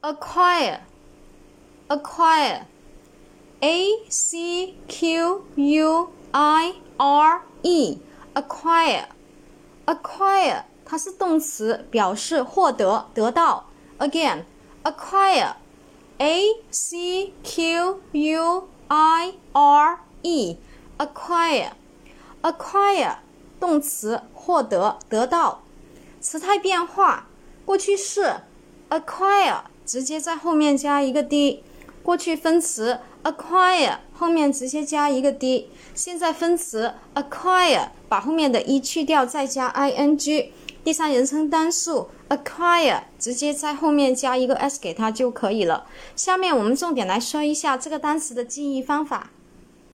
acquire acquire a c q u i r e acquire acquire 它是动词，表示获得、得到。Again acquire a c q u i r e acquire acquire 动词，获得、得到。词态变化，过去式 acquire 直接在后面加一个 d，过去分词 acquire 后面直接加一个 d，现在分词 acquire 把后面的一去掉，再加 ing，第三人称单数 acquire 直接在后面加一个 s 给它就可以了。下面我们重点来说一下这个单词的记忆方法。